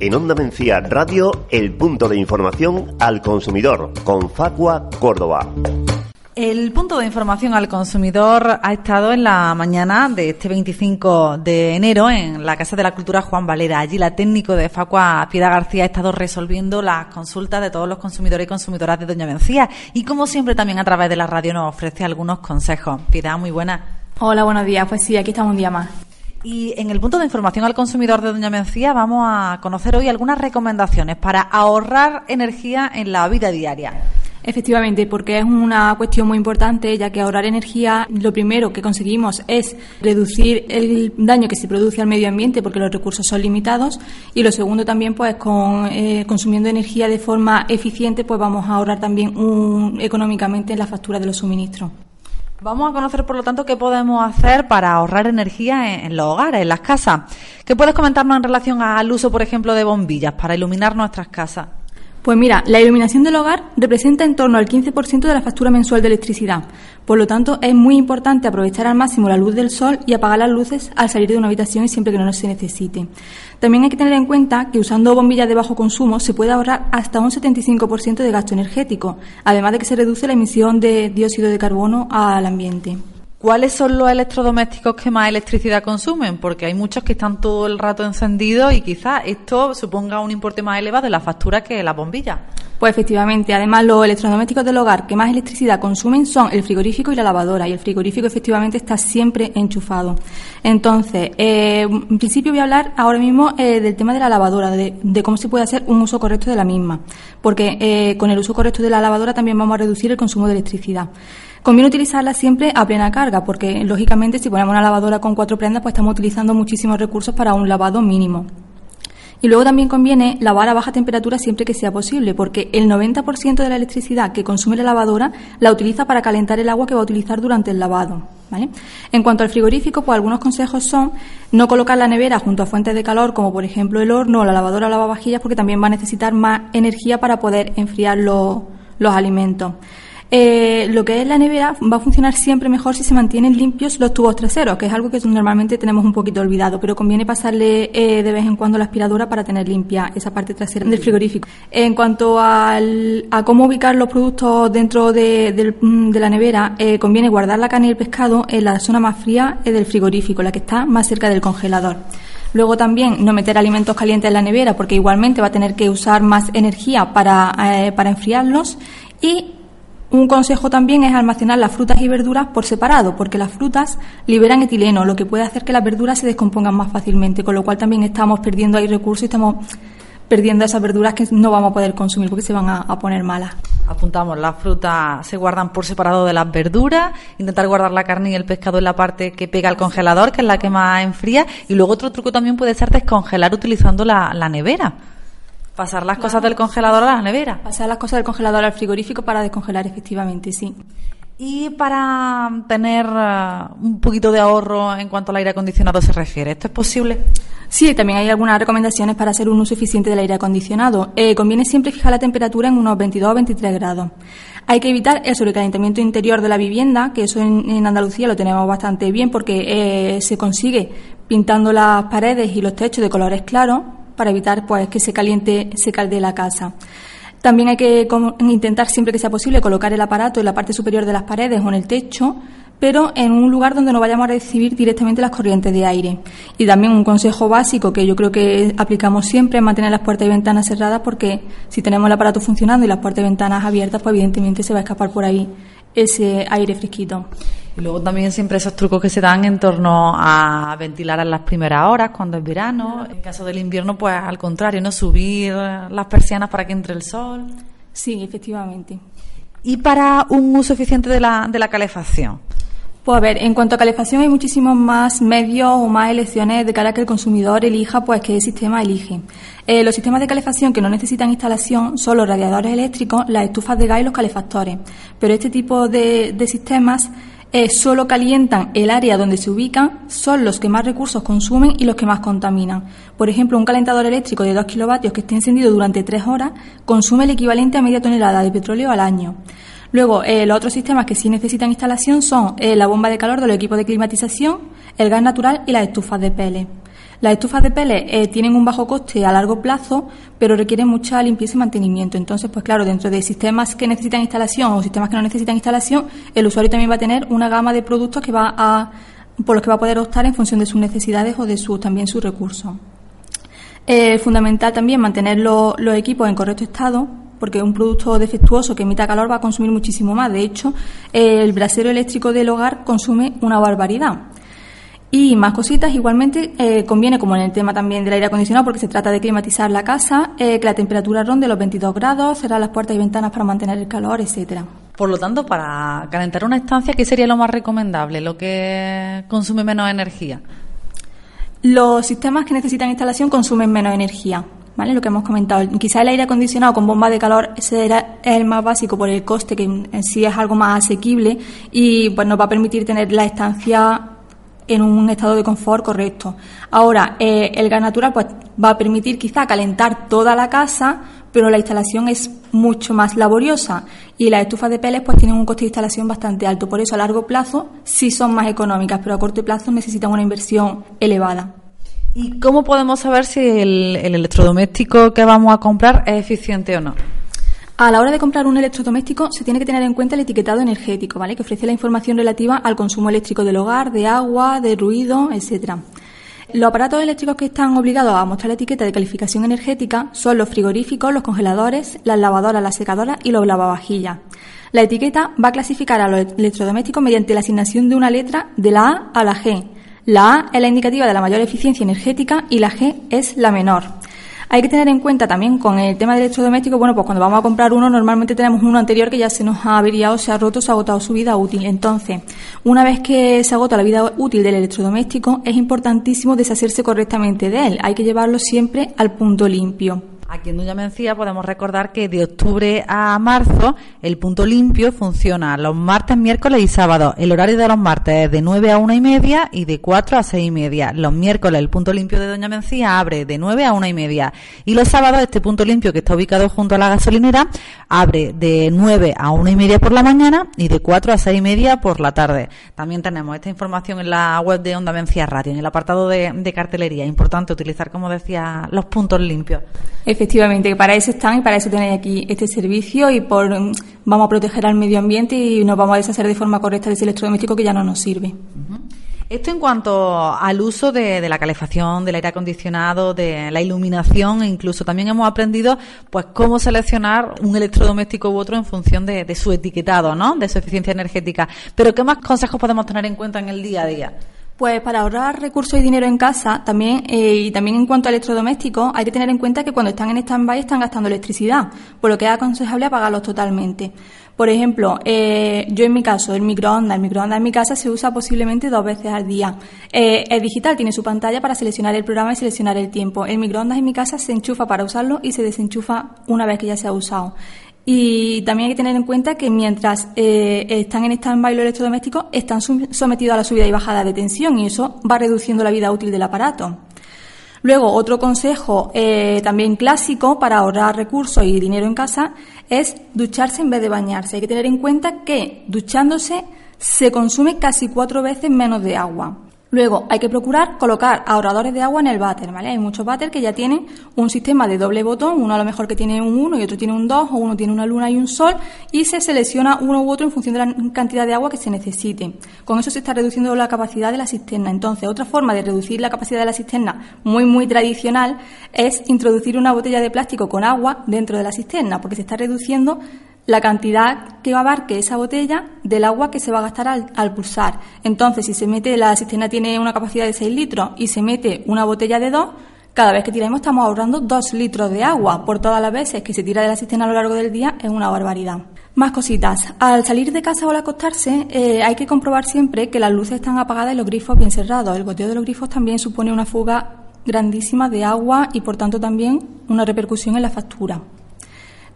En Onda Mencía Radio, el punto de información al consumidor con Facua Córdoba. El punto de información al consumidor ha estado en la mañana de este 25 de enero en la Casa de la Cultura Juan Valera. Allí la técnico de Facua, Piedad García, ha estado resolviendo las consultas de todos los consumidores y consumidoras de Doña Mencía. Y como siempre también a través de la radio nos ofrece algunos consejos. Piedad, muy buena. Hola, buenos días. Pues sí, aquí estamos un día más. Y en el punto de información al consumidor de Doña Mencía vamos a conocer hoy algunas recomendaciones para ahorrar energía en la vida diaria. Efectivamente, porque es una cuestión muy importante, ya que ahorrar energía, lo primero que conseguimos es reducir el daño que se produce al medio ambiente, porque los recursos son limitados, y lo segundo también, pues, con eh, consumiendo energía de forma eficiente, pues vamos a ahorrar también un, económicamente en la factura de los suministros. Vamos a conocer, por lo tanto, qué podemos hacer para ahorrar energía en, los hogares, en las casas. ¿Qué puedes comentarnos en relación al uso, por ejemplo, de bombillas para iluminar nuestras casas? Pues mira, la iluminación del hogar representa en torno al 15% de la factura mensual de electricidad. Por lo tanto, es muy importante aprovechar al máximo la luz del sol y apagar las luces al salir de una habitación y siempre que no se necesite. También hay que tener en cuenta que usando bombillas de bajo consumo se puede ahorrar hasta un 75% de gasto energético, además de que se reduce la emisión de dióxido de carbono al ambiente. ¿Cuáles son los electrodomésticos que más electricidad consumen? Porque hay muchos que están todo el rato encendidos y quizás esto suponga un importe más elevado de la factura que la bombilla. Pues efectivamente, además los electrodomésticos del hogar que más electricidad consumen son el frigorífico y la lavadora y el frigorífico efectivamente está siempre enchufado. Entonces, eh, en principio voy a hablar ahora mismo eh, del tema de la lavadora, de, cómo se puede hacer un uso correcto de la misma, porque eh, con el uso correcto de la lavadora también vamos a reducir el consumo de electricidad. Conviene utilizarla siempre a plena carga, porque lógicamente si ponemos una lavadora con cuatro prendas, pues estamos utilizando muchísimos recursos para un lavado mínimo. Y luego también conviene lavar a baja temperatura siempre que sea posible, porque el 90% de la electricidad que consume la lavadora la utiliza para calentar el agua que va a utilizar durante el lavado. En cuanto al frigorífico, pues algunos consejos son no colocar la nevera junto a fuentes de calor, como por ejemplo el horno o la lavadora o lavavajillas, porque también va a necesitar más energía para poder enfriar los alimentos. Eh, lo que es la nevera va a funcionar siempre mejor si se mantienen limpios los tubos traseros, que es algo que normalmente tenemos un poquito olvidado, pero conviene pasarle eh, de vez en cuando la aspiradora para tener limpia esa parte trasera del frigorífico. En cuanto al, a cómo ubicar los productos dentro de, de, de la nevera, eh, conviene guardar la carne y el pescado en la zona más fría del frigorífico, la que está más cerca del congelador. Luego también no meter alimentos calientes en la nevera porque igualmente va a tener que usar más energía para, para enfriarlos y un consejo también es almacenar las frutas y verduras por separado, porque las frutas liberan etileno, lo que puede hacer que las verduras se descompongan más fácilmente, con lo cual también estamos perdiendo ahí recursos y estamos perdiendo esas verduras que no vamos a poder consumir porque se van a, poner malas. Apuntamos, las frutas se guardan por separado de las verduras, intentar guardar la carne y el pescado en la parte que pega al congelador, que es la que más enfría, y luego otro truco también puede ser descongelar utilizando la, la nevera. Pasar las cosas del congelador a la nevera. Pasar las cosas del congelador al frigorífico para descongelar, efectivamente, sí. Y para tener uh, un poquito de ahorro en cuanto al aire acondicionado se refiere, ¿esto es posible? Sí, también hay algunas recomendaciones para hacer un uso eficiente del aire acondicionado. Eh, conviene siempre fijar la temperatura en unos 22 o 23 grados. Hay que evitar el sobrecalentamiento interior de la vivienda, que eso en, en Andalucía lo tenemos bastante bien porque eh, se consigue pintando las paredes y los techos de colores claros para evitar pues que se caliente se caldee la casa. También hay que intentar siempre que sea posible colocar el aparato en la parte superior de las paredes o en el techo, pero en un lugar donde no vayamos a recibir directamente las corrientes de aire. Y también un consejo básico que yo creo que aplicamos siempre es mantener las puertas y ventanas cerradas porque si tenemos el aparato funcionando y las puertas y ventanas abiertas, pues evidentemente se va a escapar por ahí ese aire fresquito. Y luego también siempre esos trucos que se dan en torno a ventilar en las primeras horas cuando es verano. En caso del invierno, pues al contrario, ¿no? Subir las persianas para que entre el sol. Sí, efectivamente. ¿Y para un uso eficiente de la, de la calefacción? Pues a ver, en cuanto a calefacción hay muchísimos más medios o más elecciones de cara a que el consumidor elija pues qué sistema elige. Eh, los sistemas de calefacción que no necesitan instalación son los radiadores eléctricos, las estufas de gas y los calefactores. Pero este tipo de, sistemas eh, solo calientan el área donde se ubican, son los que más recursos consumen y los que más contaminan. Por ejemplo, un calentador eléctrico de 2 kilovatios que esté encendido durante 3 horas consume el equivalente a media tonelada de petróleo al año. Luego, eh, los otros sistemas que sí necesitan instalación son eh, la bomba de calor de los equipos de climatización, el gas natural y las estufas de pele. Las estufas de pele eh, tienen un bajo coste a largo plazo, pero requieren mucha limpieza y mantenimiento. Entonces, pues claro, dentro de sistemas que necesitan instalación o sistemas que no necesitan instalación, el usuario también va a tener una gama de productos que va a, por los que va a poder optar en función de sus necesidades o de su, también sus recursos. Es fundamental también mantener los equipos en correcto estado, porque un producto defectuoso que emita calor va a consumir muchísimo más. De hecho, el brasero eléctrico del hogar consume una barbaridad. Y más cositas, igualmente eh, conviene, como en el tema también del aire acondicionado, porque se trata de climatizar la casa, eh, que la temperatura ronde los 22 grados, cerrar las puertas y ventanas para mantener el calor, etcétera. Por lo tanto, para calentar una estancia, ¿qué sería lo más recomendable? ¿Lo que consume menos energía? Los sistemas que necesitan instalación consumen menos energía. ¿Vale? Lo que hemos comentado. Quizá el aire acondicionado con bomba de calor será el más básico por el coste, que en sí es algo más asequible y pues nos va a permitir tener la estancia en un estado de confort correcto. Ahora, eh, el gas natural pues va a permitir quizá calentar toda la casa, pero la instalación es mucho más laboriosa y las estufas de peles pues tienen un coste de instalación bastante alto. Por eso a largo plazo sí son más económicas, pero a corto plazo necesitan una inversión elevada. ¿Y cómo podemos saber si el, electrodoméstico que vamos a comprar es eficiente o no? A la hora de comprar un electrodoméstico se tiene que tener en cuenta el etiquetado energético, ¿vale? Que ofrece la información relativa al consumo eléctrico del hogar, de agua, de ruido, etcétera. Los aparatos eléctricos que están obligados a mostrar la etiqueta de calificación energética son los frigoríficos, los congeladores, las lavadoras, las secadoras y los lavavajillas. La etiqueta va a clasificar a los electrodomésticos mediante la asignación de una letra de la A a la G, la A es la indicativa de la mayor eficiencia energética y la G es la menor. Hay que tener en cuenta también con el tema del electrodoméstico, bueno, pues cuando vamos a comprar uno, normalmente tenemos uno anterior que ya se nos ha averiado, se ha roto, se ha agotado su vida útil. Entonces, una vez que se agota la vida útil del electrodoméstico, es importantísimo deshacerse correctamente de él. Hay que llevarlo siempre al punto limpio. Aquí en Doña Mencía podemos recordar que de octubre a marzo el punto limpio funciona los martes, miércoles y sábados. El horario de los martes es de 9 a 1 y media y de 4 a 6 y media. Los miércoles el punto limpio de Doña Mencía abre de 9 a 1 y media. Y los sábados este punto limpio que está ubicado junto a la gasolinera abre de 9 a 1 y media por la mañana y de 4 a 6 y media por la tarde. También tenemos esta información en la web de Onda Mencía Radio, en el apartado de, de cartelería. Importante utilizar, como decía, los puntos limpios. Efectivamente, para eso están y para eso tenéis aquí este servicio y por mm, vamos a proteger al medio ambiente y nos vamos a deshacer de forma correcta de ese electrodoméstico que ya no nos sirve. Esto en cuanto al uso de, la calefacción, del aire acondicionado, de la iluminación, e incluso también hemos aprendido pues cómo seleccionar un electrodoméstico u otro en función de, de su etiquetado, ¿no? De su eficiencia energética. Pero ¿qué más consejos podemos tener en cuenta en el día a día? Pues para ahorrar recursos y dinero en casa, también eh, y también en cuanto a electrodomésticos, hay que tener en cuenta que cuando están en stand-by están gastando electricidad, por lo que es aconsejable apagarlos totalmente. Por ejemplo, eh, yo en mi caso, el microondas, el microondas en mi casa se usa posiblemente dos veces al día. Eh, es digital, tiene su pantalla para seleccionar el programa y seleccionar el tiempo. El microondas en mi casa se enchufa para usarlo y se desenchufa una vez que ya se ha usado. Y también hay que tener en cuenta que mientras eh, están en stand-by los electrodomésticos, están sometidos a la subida y bajada de tensión y eso va reduciendo la vida útil del aparato. Luego, otro consejo eh, también clásico para ahorrar recursos y dinero en casa es ducharse en vez de bañarse. Hay que tener en cuenta que duchándose se consume casi cuatro veces menos de agua. Luego, hay que procurar colocar ahorradores de agua en el váter, ¿vale? Hay muchos váter que ya tienen un sistema de doble botón, uno a lo mejor que tiene un 1 y otro tiene un 2, o uno tiene una luna y un sol, y se selecciona uno u otro en función de la cantidad de agua que se necesite. Con eso se está reduciendo la capacidad de la cisterna. Entonces, otra forma de reducir la capacidad de la cisterna, muy, muy tradicional, es introducir una botella de plástico con agua dentro de la cisterna, porque se está reduciendo la cantidad que abarque esa botella del agua que se va a gastar al, pulsar. Entonces, si se mete, la cisterna tiene una capacidad de 6 litros y se mete una botella de 2, cada vez que tiramos estamos ahorrando 2 litros de agua. Por todas las veces que se tira de la cisterna a lo largo del día es una barbaridad. Más cositas. Al salir de casa o al acostarse, eh, hay que comprobar siempre que las luces están apagadas y los grifos bien cerrados. El goteo de los grifos también supone una fuga grandísima de agua y, por tanto, también una repercusión en la factura.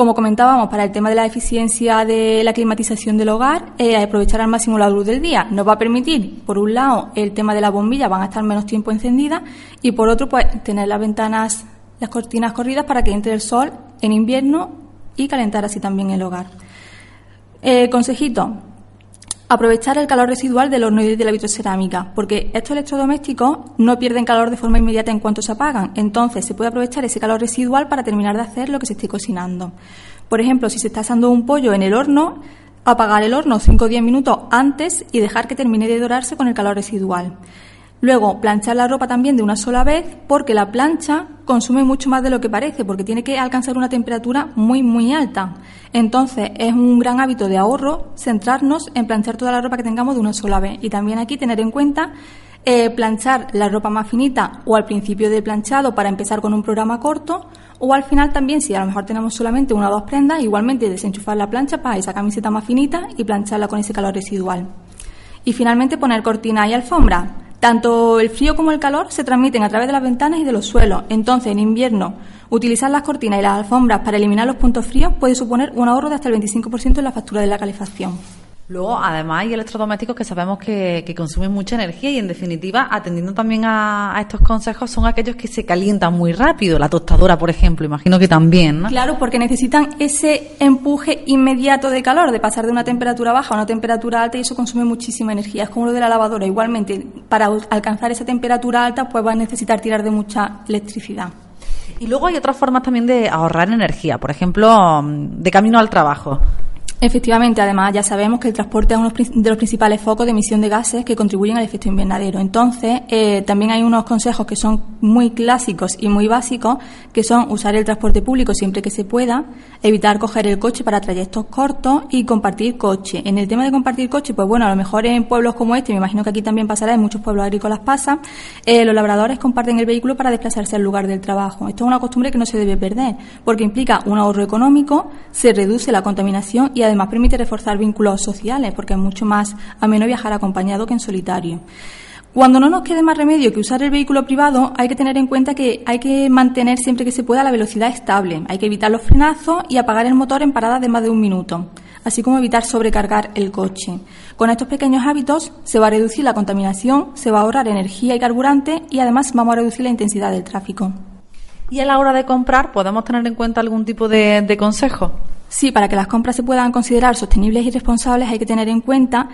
Como comentábamos, para el tema de la eficiencia de la climatización del hogar, eh, aprovechar al máximo la luz del día nos va a permitir, por un lado, el tema de la bombilla van a estar menos tiempo encendidas y, por otro, pues tener las ventanas, las cortinas corridas para que entre el sol en invierno y calentar así también el hogar. Eh, consejito, aprovechar el calor residual del horno y de la vitrocerámica, porque estos electrodomésticos no pierden calor de forma inmediata en cuanto se apagan, entonces se puede aprovechar ese calor residual para terminar de hacer lo que se esté cocinando. Por ejemplo, si se está asando un pollo en el horno, apagar el horno 5 o 10 minutos antes y dejar que termine de dorarse con el calor residual. Luego, planchar la ropa también de una sola vez porque la plancha consume mucho más de lo que parece porque tiene que alcanzar una temperatura muy, muy alta. Entonces, es un gran hábito de ahorro centrarnos en planchar toda la ropa que tengamos de una sola vez. Y también aquí tener en cuenta eh, planchar la ropa más finita o al principio del planchado para empezar con un programa corto o al final también, si a lo mejor tenemos solamente una o dos prendas, igualmente desenchufar la plancha para esa camiseta más finita y plancharla con ese calor residual. Y finalmente poner cortina y alfombra. Tanto el frío como el calor se transmiten a través de las ventanas y de los suelos. Entonces, en invierno, utilizar las cortinas y las alfombras para eliminar los puntos fríos puede suponer un ahorro de hasta el 25% en la factura de la calefacción. Luego, además, hay electrodomésticos que sabemos que, consumen mucha energía y, en definitiva, atendiendo también a, estos consejos, son aquellos que se calientan muy rápido. La tostadora, por ejemplo, imagino que también, ¿no? Claro, porque necesitan ese empuje inmediato de calor, de pasar de una temperatura baja a una temperatura alta y eso consume muchísima energía. Es como lo de la lavadora. Igualmente, para alcanzar esa temperatura alta, pues va a necesitar tirar de mucha electricidad. Y luego hay otras formas también de ahorrar energía, por ejemplo, de camino al trabajo. Efectivamente, además ya sabemos que el transporte es uno de los principales focos de emisión de gases que contribuyen al efecto invernadero. Entonces, eh, también hay unos consejos que son muy clásicos y muy básicos, que son usar el transporte público siempre que se pueda, evitar coger el coche para trayectos cortos y compartir coche. En el tema de compartir coche, pues bueno, a lo mejor en pueblos como este, me imagino que aquí también pasará, en muchos pueblos agrícolas pasa, eh, los labradores comparten el vehículo para desplazarse al lugar del trabajo. Esto es una costumbre que no se debe perder, porque implica un ahorro económico, se reduce la contaminación y además permite reforzar vínculos sociales, porque es mucho más ameno viajar acompañado que en solitario. Cuando no nos quede más remedio que usar el vehículo privado, hay que tener en cuenta que hay que mantener siempre que se pueda la velocidad estable. Hay que evitar los frenazos y apagar el motor en paradas de más de un minuto, así como evitar sobrecargar el coche. Con estos pequeños hábitos se va a reducir la contaminación, se va a ahorrar energía y carburante y además vamos a reducir la intensidad del tráfico. ¿Y a la hora de comprar podemos tener en cuenta algún tipo de, de consejo? Sí, para que las compras se puedan considerar sostenibles y responsables hay que tener en cuenta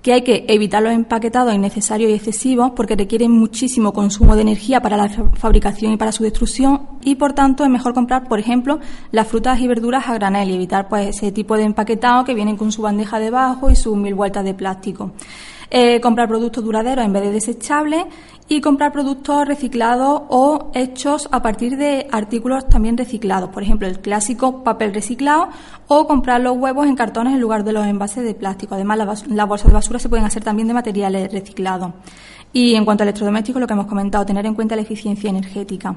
que hay que evitar los empaquetados innecesarios y excesivos porque requieren muchísimo consumo de energía para la fabricación y para su destrucción y por tanto es mejor comprar, por ejemplo, las frutas y verduras a granel y evitar pues ese tipo de empaquetado que vienen con su bandeja debajo y sus mil vueltas de plástico. Comprar productos duraderos en vez de desechables y comprar productos reciclados o hechos a partir de artículos también reciclados, por ejemplo el clásico papel reciclado o comprar los huevos en cartones en lugar de los envases de plástico. Además las bolsas de basura se pueden hacer también de materiales reciclados. Y en cuanto a electrodomésticos, lo que hemos comentado, tener en cuenta la eficiencia energética.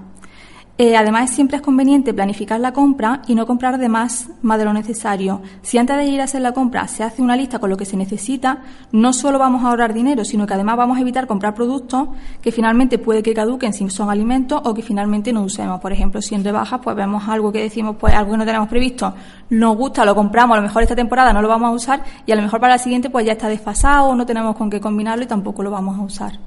Eh, además, siempre es conveniente planificar la compra y no comprar de más, más de lo necesario. Si antes de ir a hacer la compra se hace una lista con lo que se necesita, no solo vamos a ahorrar dinero, sino que además vamos a evitar comprar productos que finalmente puede que caduquen si son alimentos o que finalmente no usemos. Por ejemplo, si en rebajas pues vemos algo que decimos, pues algo que no tenemos previsto, nos gusta, lo compramos, a lo mejor esta temporada no lo vamos a usar y a lo mejor para la siguiente pues ya está desfasado, no tenemos con qué combinarlo y tampoco lo vamos a usar.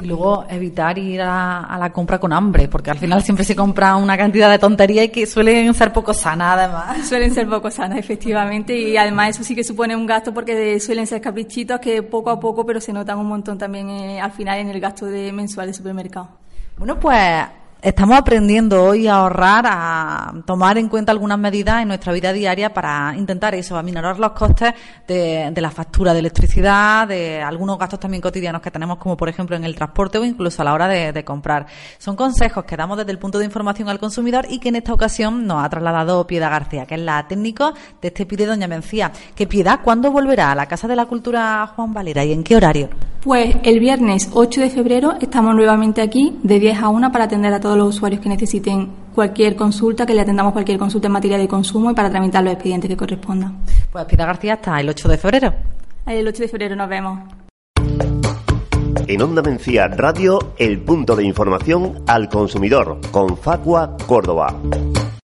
Y luego evitar ir a, la compra con hambre, porque al final siempre se compra una cantidad de tonterías y que suelen ser poco sanas además. Suelen ser poco sanas, efectivamente, y además eso sí que supone un gasto porque suelen ser caprichitos que poco a poco, pero se notan un montón también eh, al final en el gasto de mensual de supermercado. Bueno, pues Estamos aprendiendo hoy a ahorrar, a tomar en cuenta algunas medidas en nuestra vida diaria para intentar eso, aminorar los costes de, la factura de electricidad, de algunos gastos también cotidianos que tenemos, como por ejemplo en el transporte o incluso a la hora de, comprar. Son consejos que damos desde el punto de información al consumidor y que en esta ocasión nos ha trasladado Piedad García, que es la técnico de este PIDE Doña Mencía. ¿Qué Piedad, ¿cuándo volverá a la Casa de la Cultura Juan Valera y en qué horario? Pues el viernes 8 de febrero estamos nuevamente aquí de 10 a 1 para atender a todos los usuarios que necesiten cualquier consulta, que le atendamos cualquier consulta en materia de consumo y para tramitar los expedientes que correspondan. Pues Pida García hasta el 8 de febrero. El 8 de febrero nos vemos. En Onda Mencía Radio, el punto de información al consumidor con Facua Córdoba.